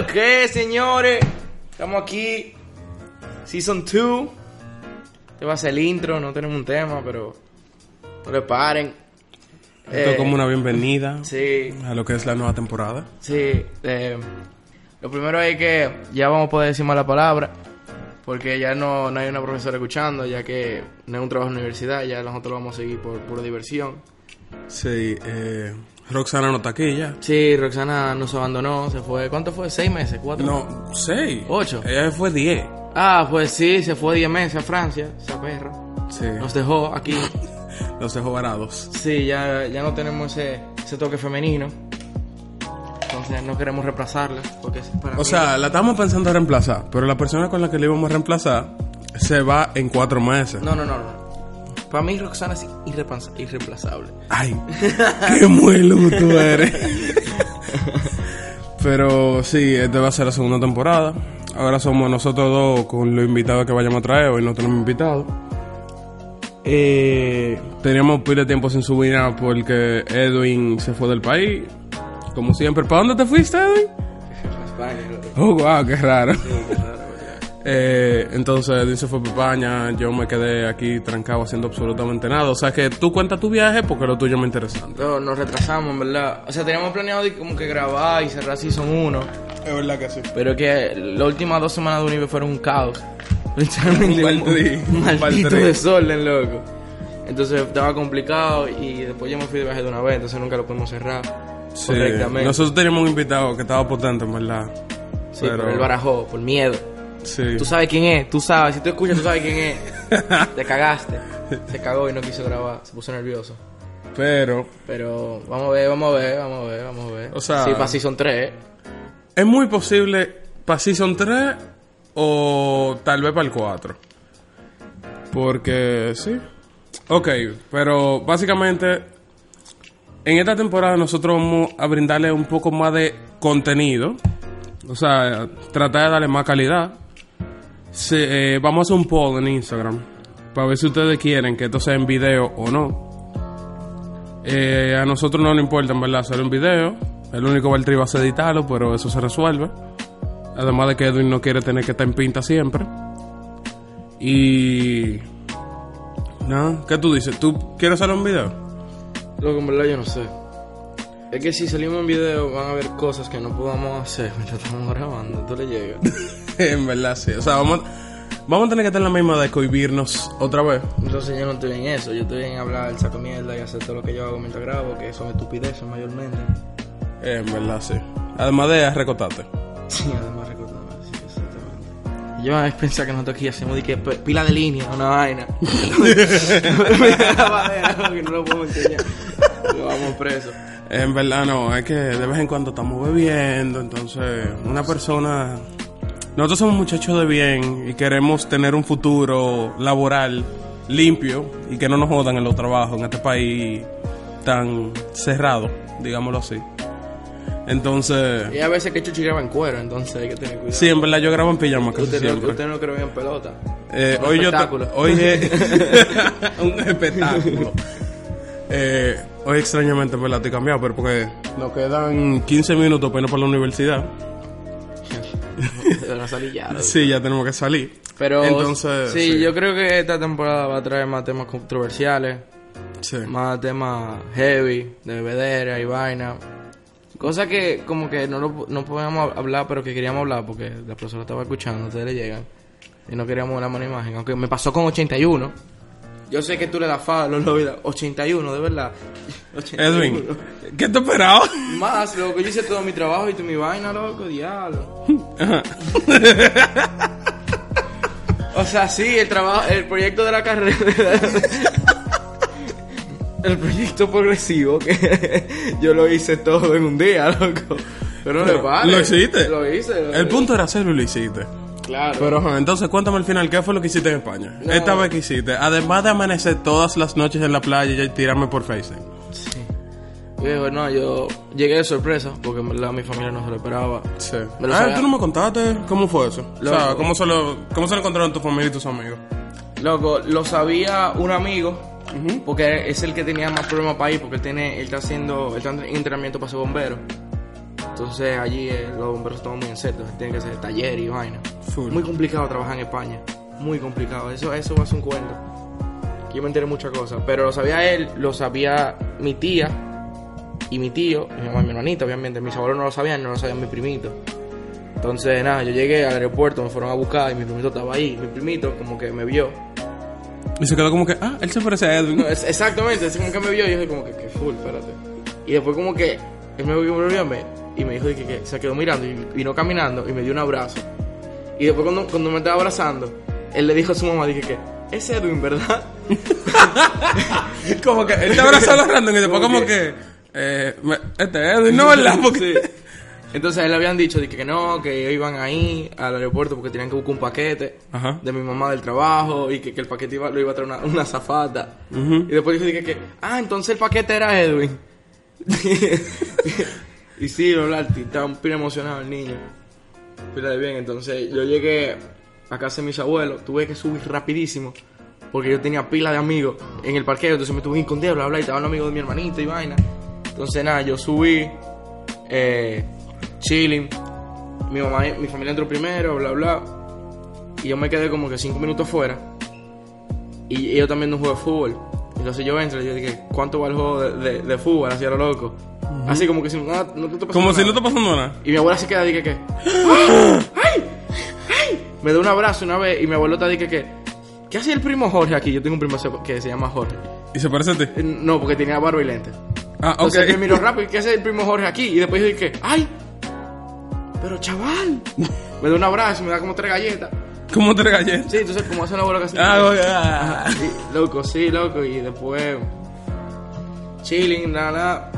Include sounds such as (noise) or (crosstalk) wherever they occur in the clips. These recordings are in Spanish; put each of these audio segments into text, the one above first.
lo que es, señores? Estamos aquí. Season 2. Este va a ser el intro, no tenemos un tema, pero no le paren. Esto Eh, es como una bienvenida Sí, a lo que es la nueva temporada. sí. eh, lo primero es que ya vamos a poder decir mala palabra. Porque ya no, no hay una profesora escuchando, ya que no es un trabajo en la universidad, ya nosotros lo vamos a seguir por pura diversión. Sí, eh, Roxana no está aquí ya. Sí, Roxana nos abandonó, se fue. ¿Cuánto fue? ¿Seis meses? ¿Cuatro? No, seis. Ocho. Ella fue diez. Ah, pues sí, se fue 10 meses a Francia, esa perra. Sí, Nos dejó aquí. (laughs) los dejó varados. Sí, ya, ya no tenemos ese, ese toque femenino. Entonces no queremos reemplazarla. Porque para O mí- sea, la estamos pensando reemplazar, pero la persona con la que le íbamos a reemplazar se va en cuatro meses. No, no, no, no. Para mí Roxana es irreemplaza- irreemplazable. Ay, qué muelo tú eres. Pero sí, esta va a ser la segunda temporada. Ahora somos nosotros dos con los invitados que vayamos a traer. Hoy no tenemos invitados. Eh, teníamos pila de tiempo sin subir nada porque Edwin se fue del país. Como siempre. ¿Para dónde te fuiste, Edwin? Oh, wow, qué raro. Eh, entonces Edwin se fue para España, yo me quedé aquí trancado haciendo absolutamente nada. O sea que tú cuentas tu viaje porque lo tuyo es muy interesante. No, nos retrasamos, en verdad. O sea, teníamos planeado de como que grabar y cerrar Season 1. Es verdad que sí. Pero que las últimas dos semanas de Unive fueron un caos. (laughs) Literalmente Un un un maldito desorden, loco. Entonces estaba complicado y después yo me fui de viaje de una vez, entonces nunca lo pudimos cerrar Sí, correctamente. nosotros teníamos un invitado que estaba potente, en verdad. sí, pero él barajó por miedo. Sí. Tú sabes quién es, tú sabes, si tú escuchas, tú sabes quién es. (laughs) Te cagaste. Se cagó y no quiso grabar, se puso nervioso. Pero Pero vamos a ver, vamos a ver, vamos a ver, vamos a ver. O sea- sí, para Season 3. es muy posible para Season 3 o tal vez para el 4. Porque sí. Ok, pero básicamente en esta temporada nosotros vamos a brindarle un poco más de contenido. O sea, tratar de darle más calidad. Eh, vamos a hacer un poll en Instagram para ver si ustedes quieren que esto sea en video o no. Eh, a nosotros no nos importa en verdad hacer un video. El único Valtteri va a ser editarlo, pero eso se resuelve. Además de que Edwin no quiere tener que estar en pinta siempre. Y... No, ¿qué tú dices? ¿Tú quieres hacer un video? Loco, en verdad yo no sé. Es que si salimos en video van a haber cosas que no podamos hacer mientras estamos grabando. Tú le llegas. (laughs) en verdad sí. O sea, vamos, vamos a tener que tener la misma de cohibirnos otra vez. Entonces yo no estoy en eso. Yo estoy en hablar el saco mierda y hacer todo lo que yo hago mientras grabo, que son estupideces mayormente. En verdad sí. Además de recotarte. (laughs) Sí, además recordando. Yo a veces pensaba que nosotros aquí hacemos de que pila de línea, una vaina. (laughs) Que no lo podemos enseñar. Lo vamos preso. En verdad no, es que de vez en cuando estamos bebiendo, entonces una persona... Nosotros somos muchachos de bien y queremos tener un futuro laboral limpio y que no nos jodan en los trabajos en este país tan cerrado, digámoslo así. Entonces, Y a veces que Chuchi graba en cuero, entonces hay que tener cuidado. sí, en verdad yo grabo en pijama casi Usted no, siempre. usted no cree en pelota. Eh, hoy yo hoy es un espectáculo. Eh, hoy extrañamente en verdad estoy cambiado, pero porque nos quedan 15 minutos para irnos para la universidad. Salillada. Sí, ya tenemos que salir. Pero Entonces, sí, sí. yo creo que esta temporada va a traer más temas controversiales, Sí. más temas heavy, de bebedera y vaina. Cosas que como que no, lo, no podíamos hablar, pero que queríamos hablar porque la profesora estaba escuchando, ustedes le llegan. Y no queríamos una buena imagen, aunque me pasó con 81. Yo sé que tú le das fa a los lobbies, 81, de verdad. 81. (laughs) Edwin, ¿qué te esperaba? (laughs) Más, loco, yo hice todo mi trabajo y tú mi vaina, loco, diablo. (laughs) O sea, sí, el trabajo, el proyecto de la carrera. El proyecto progresivo que (laughs) yo lo hice todo en un día, loco. Pero no le Pero, vale. ¿lo hiciste? Lo hice. lo El hice. punto era hacerlo y lo hiciste. Claro. Pero entonces cuéntame al final, ¿qué fue lo que hiciste en España? No. Esta vez que hiciste, además de amanecer todas las noches en la playa y tirarme por FaceTime. Sí. No, yo llegué de sorpresa porque mi familia no se lo esperaba. Sí. Lo Ah, sabía. tú no me contaste cómo fue eso. O sea. ¿cómo se, lo, ¿cómo se lo encontraron tu familia y tus amigos? Loco, lo sabía un amigo, porque es el que tenía más problemas para ir, porque él, tiene, él está haciendo, él está en entrenamiento para ser bombero. Entonces allí eh, los bomberos toman muy en serio, tienen que hacer taller y vaina. Full. Muy complicado trabajar en España, muy complicado. Eso, eso va a ser un cuento. Yo me enteré muchas cosas, pero lo sabía él, lo sabía mi tía y mi tío, y mi mamá y mi hermanita, obviamente. Mis abuelos no lo sabían, no lo sabían mi primito. Entonces, nada, yo llegué al aeropuerto, me fueron a buscar y mi primito estaba ahí. Mi primito, como que me vio. Y se quedó como que, ah, él se parece a Edwin. No, es- exactamente, es como que me vio y yo dije, como que, que full, espérate. Y después, como que él me vio a mí, y me dijo que, que se quedó mirando y vino caminando y me dio un abrazo. Y después, cuando, cuando me estaba abrazando, él le dijo a su mamá, dije que, es Edwin, ¿verdad? (laughs) como que él te abrazó a los random y después Como como que, eh, me- este es Edwin, no, ¿verdad? (laughs) Porque... Sí. Entonces, a él le habían dicho de que, no, que iban ahí al aeropuerto porque tenían que buscar un paquete Ajá. de mi mamá del trabajo y que, que el paquete iba, lo iba a traer una, una zafata. Y después dijo dije que, ah, entonces el paquete era Edwin. (laughs) y sí. Estaba un emocionado el niño. De bien. Entonces yo llegué a casa de mis abuelos, tuve que subir rapidísimo. Porque yo tenía pila de amigos en el parqueo, entonces me tuve que esconder, bla, bla, y estaban los amigos de mi hermanito y vaina. Entonces nada, yo subí, eh, chilling, mi mamá, y- mi familia entró primero, bla, bla. Y yo me quedé como que cinco minutos fuera. Y ellos también no juegan fútbol. Entonces yo entro y yo dije, ¿cuánto va el juego de, de- de fútbol? Así a lo loco. Así como que si no, no te está Como pasando si no nada. te pasando nada. Y mi abuela se queda y que, ¡Ah! ¡ay! ¡ay! Me da un abrazo una vez y mi abuelo está di que, ¿qué hace el primo Jorge aquí? Yo tengo un primo que se llama Jorge. Y se parece a ti. Eh, No, porque tenía barba y lentes. Ah, ok. Entonces me miró rápido, ¿qué hace el primo Jorge aquí? Y después yo dije, ¡ay! Pero chaval, (laughs) me da un abrazo me da como tres galletas. ¿Cómo te regalé? Sí, entonces como hace la abuela casi. Ah. Y, loco, sí, loco. Y después, chilling, nada, nada.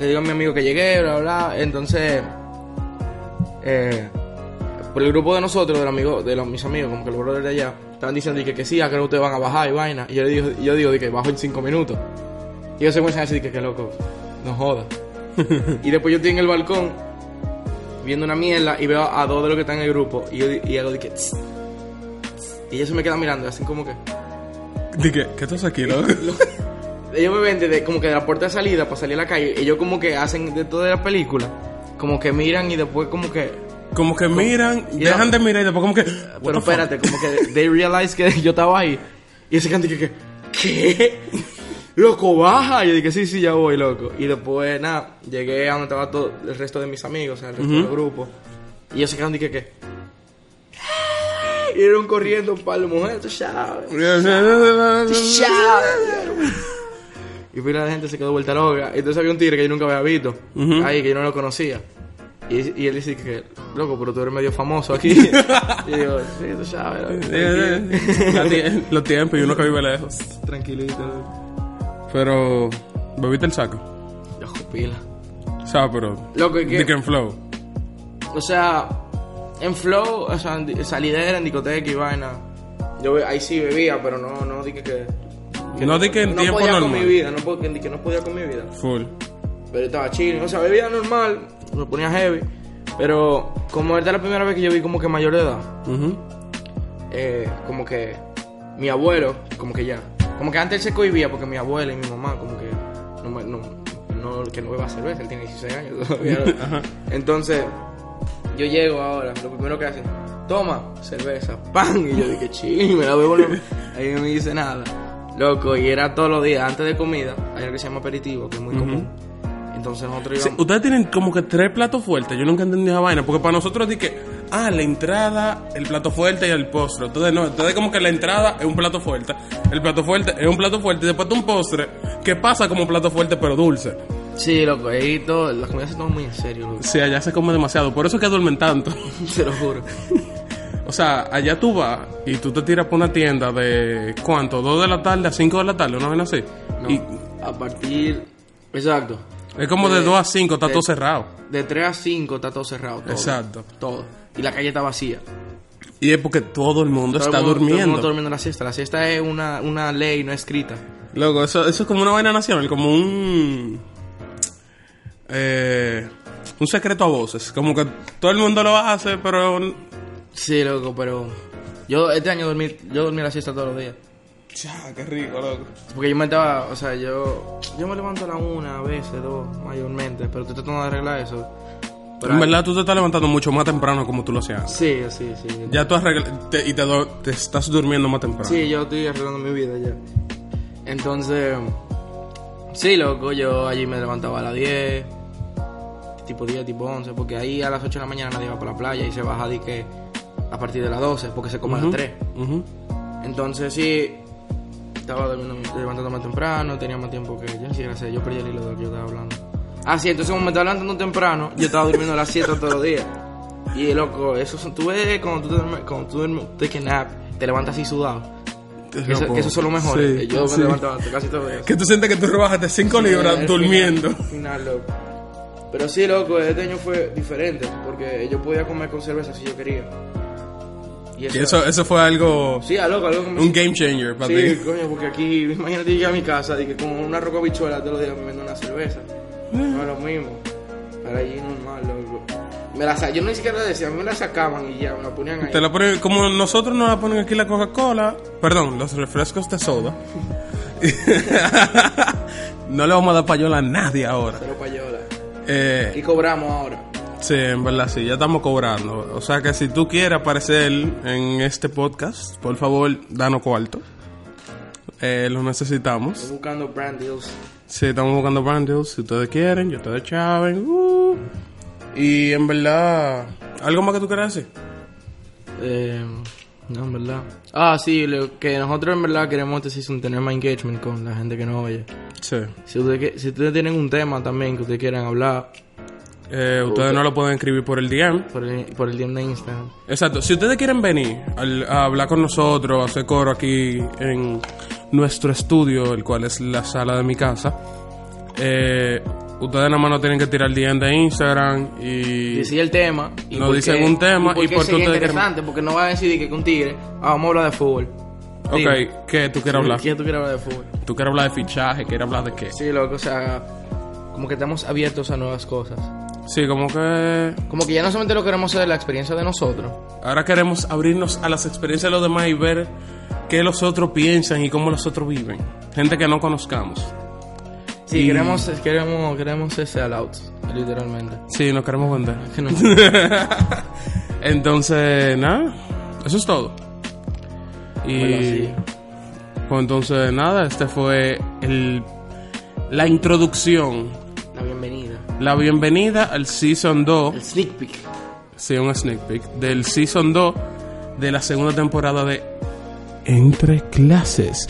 Le digo a mi amigo que llegué, bla, bla. Entonces, eh, por el grupo de nosotros, de los amigos, de los, mis amigos, como que los brothers de allá, estaban diciendo que, que sí, a que no ustedes van a bajar y vaina. Y yo le digo, yo digo de que bajo en cinco minutos. Y ellos se comienzan a decir que, que loco, no joda. (laughs) y después yo estoy en el balcón viendo una mierda y veo a dos de los que están en el grupo. Y yo y hago de que. "Tss, tss". Y ellos se me quedan mirando, así como que. Dije, ¿qué estás aquí, loco? (laughs) Ellos me ven desde como que de la puerta de salida para salir a la calle. Ellos como que hacen de toda la película. Como que miran y después como que... Como que miran, Y dejan no- de mirar y después como que... Pero espérate, como que they realize que (laughs) yo estaba ahí. Y ese canto que, que ¿qué? Loco, baja. Y yo dije, sí, sí, ya voy, loco. Y después, nada, llegué a donde estaba todo el resto de mis amigos, o sea, el resto del grupo. Y ellos se quedaron dije que... Y eran corriendo un par de mujeres, tú sabes. Y pila de gente se quedó vuelta loca. Y entonces había un tigre que yo nunca había visto. Ujú. Ahí, que yo no lo conocía. Y, y él dice que, loco, pero tú eres medio famoso aquí. (laughs) y digo, sí, tú sabes. La Los tiempos y uno que vive lejos. Tranquilito. Pero, ¿bebiste el saco? Yo, pila. O sea, pero... Loco, ¿y qué? De que en flow. O sea, en flow, o sea, en salidera, en discoteca y vaina. Yo ahí sí bebía, pero no, no dije que... No di que en no tiempo podía con mi vida, no, po- que, que no podía con mi vida. Full. Pero estaba chill, o sea, bebía normal, me ponía heavy. Pero como es la primera vez que yo vi como que mayor de edad, eh, como que mi abuelo, como que ya, como que antes él se cohibía porque mi abuela y mi mamá, como que no, me- no, no- que no beba cerveza, él tiene 16 años todavía. (laughs) Entonces, yo llego ahora, lo primero que hacen, toma cerveza, pan, y yo dije, chill, me la bebo, ahí no me dice nada. Loco, y era todos los días, antes de comida, hay algo que se llama aperitivo, que es muy común. Entonces nosotros íbamos... ustedes tienen como que tres platos fuertes. Yo nunca entendí esa vaina. Porque para nosotros es que, ah, la entrada, el plato fuerte y el postre. Entonces, no, entonces como que la entrada es un plato fuerte. El plato fuerte es un plato fuerte. Y después de un postre que pasa como plato fuerte pero dulce. Sí, loco, ahí todo, las comidas se toman muy en serio, loco. Sí, allá se come demasiado. Por eso es que duermen tanto. (laughs) Se lo juro. O sea, allá tú vas y tú te tiras por una tienda de, ¿cuánto? ¿2 de la tarde a 5 de la tarde? ¿Una vez así? No, Y a partir... Exacto. es como de de- 2 a 5, está de- todo cerrado. De 3 a 5 está todo cerrado. Todo, Exacto. Todo. Y la calle está vacía. Y es porque todo el mundo Todo el está mundo- Todo el mundo durmiendo. está durmiendo la siesta. La siesta es una, una ley no escrita. Loco, eso, eso es como una vaina nacional, como un. Eh, un secreto a voces. Como que todo el mundo lo hace, pero. Sí, loco, pero... Yo este año dormí, yo dormí la siesta todos los días. Ya, qué rico, loco. Porque yo me estaba, o sea, yo, yo me levanto a la una, a veces dos, mayormente, pero estoy tratando de arreglar eso. Pero En verdad tú te estás levantando mucho más temprano como tú lo hacías. Sí, sí, sí. Ya tú arregla- te- y te, estás durmiendo más temprano. Sí, yo estoy arreglando mi vida ya. Entonces, sí, loco, yo allí me levantaba a las 10, tipo 10, tipo 11, porque ahí a las 8 de la mañana nadie va para la playa y se baja de que a partir de las 12, porque se come a las 3. Ujú. Entonces, sí, estaba levantando más temprano, tenía más tiempo que yo, siquiera sé, yo perdí el hilo de lo que yo estaba hablando. Ah, sí, entonces como me estaba levantando temprano, yo estaba durmiendo a las 7 todos los días. Y loco, eso son, tú ves cuando tú, cuando tú duermes, take a nap, te levantas así sudado. Que eso, que eso son los mejores. Sí, yo me sí. levantaba casi todos los días. Que tú sientes que tú rebajaste 5 libras al durmiendo. Final, al final, loco. Pero sí, loco, este año fue diferente, porque yo podía comer con cerveza si yo quería. Y Y eso, eso fue algo. Sí, a loco, algo que me Un game changer para Sí, ti. coño, porque aquí, imagínate llegar a mi casa y que con una roca bichuela todos los días me una cerveza. No es lo mismo. Pero allí normal, loco. Me la sa- yo ni siquiera decía, a mí me la sacaban y ya, me la ponían ahí. Te la ponen, como nosotros nos la ponen aquí la Coca-Cola, perdón, los refrescos de soda. (laughs) no le vamos a dar payola a nadie ahora. Pero payola. Eh, Y cobramos ahora. sí, en verdad sí, ya estamos cobrando. O sea que si tú quieres aparecer en este podcast, por favor, danos cuarto. Eh, lo necesitamos. Estoy buscando brand deals. Sí, estamos buscando brand deals. Si ustedes quieren, yo ustedes chaven. uh. Y en verdad, ¿algo más que tú quieras decir? Eh, no, en verdad. Ah, sí, lo que nosotros en verdad queremos este season tener más engagement con la gente que nos oye. Sí. Si ustedes, si ustedes tienen un tema también que ustedes quieran hablar Eh, ustedes no lo pueden escribir por el DM. por el, por el DM de Instagram. Exacto. Si ustedes quieren venir al- a hablar con nosotros, a hacer coro aquí en nuestro estudio, el cual es la sala de mi casa, eh, ustedes nada más no tienen que tirar el DM de Instagram y... Decir el tema. Nos por dicen qué- un tema y por qué por qué ustedes quieren- interesante, porque no va a decidir que con Tigre, ah, vamos a hablar de fútbol. Dime. Ok, ¿qué tú quieres hablar? ¿Quién tú quieres hablar de fútbol? ¿Tú quieres hablar de fichaje? ¿Quieres hablar de qué? Sí, loco, o sea, como que estamos abiertos a nuevas cosas. Sí, como que Como que ya no solamente lo queremos hacer de la experiencia de nosotros. ahora queremos abrirnos a las experiencias de los demás y ver qué los otros piensan y cómo los otros viven. Gente que no conozcamos. Sí, Y- queremos, queremos, queremos ser sellouts, literalmente. Sí, nos queremos vender. Que no- (laughs) Entonces, nada, eso es todo. Y Bueno, sí. pues entonces, nada, este fue el, la introducción. La bienvenida al Season 2, El sneak peek. sí, un sneak peek, del Season 2 de la segunda temporada de Entre Clases.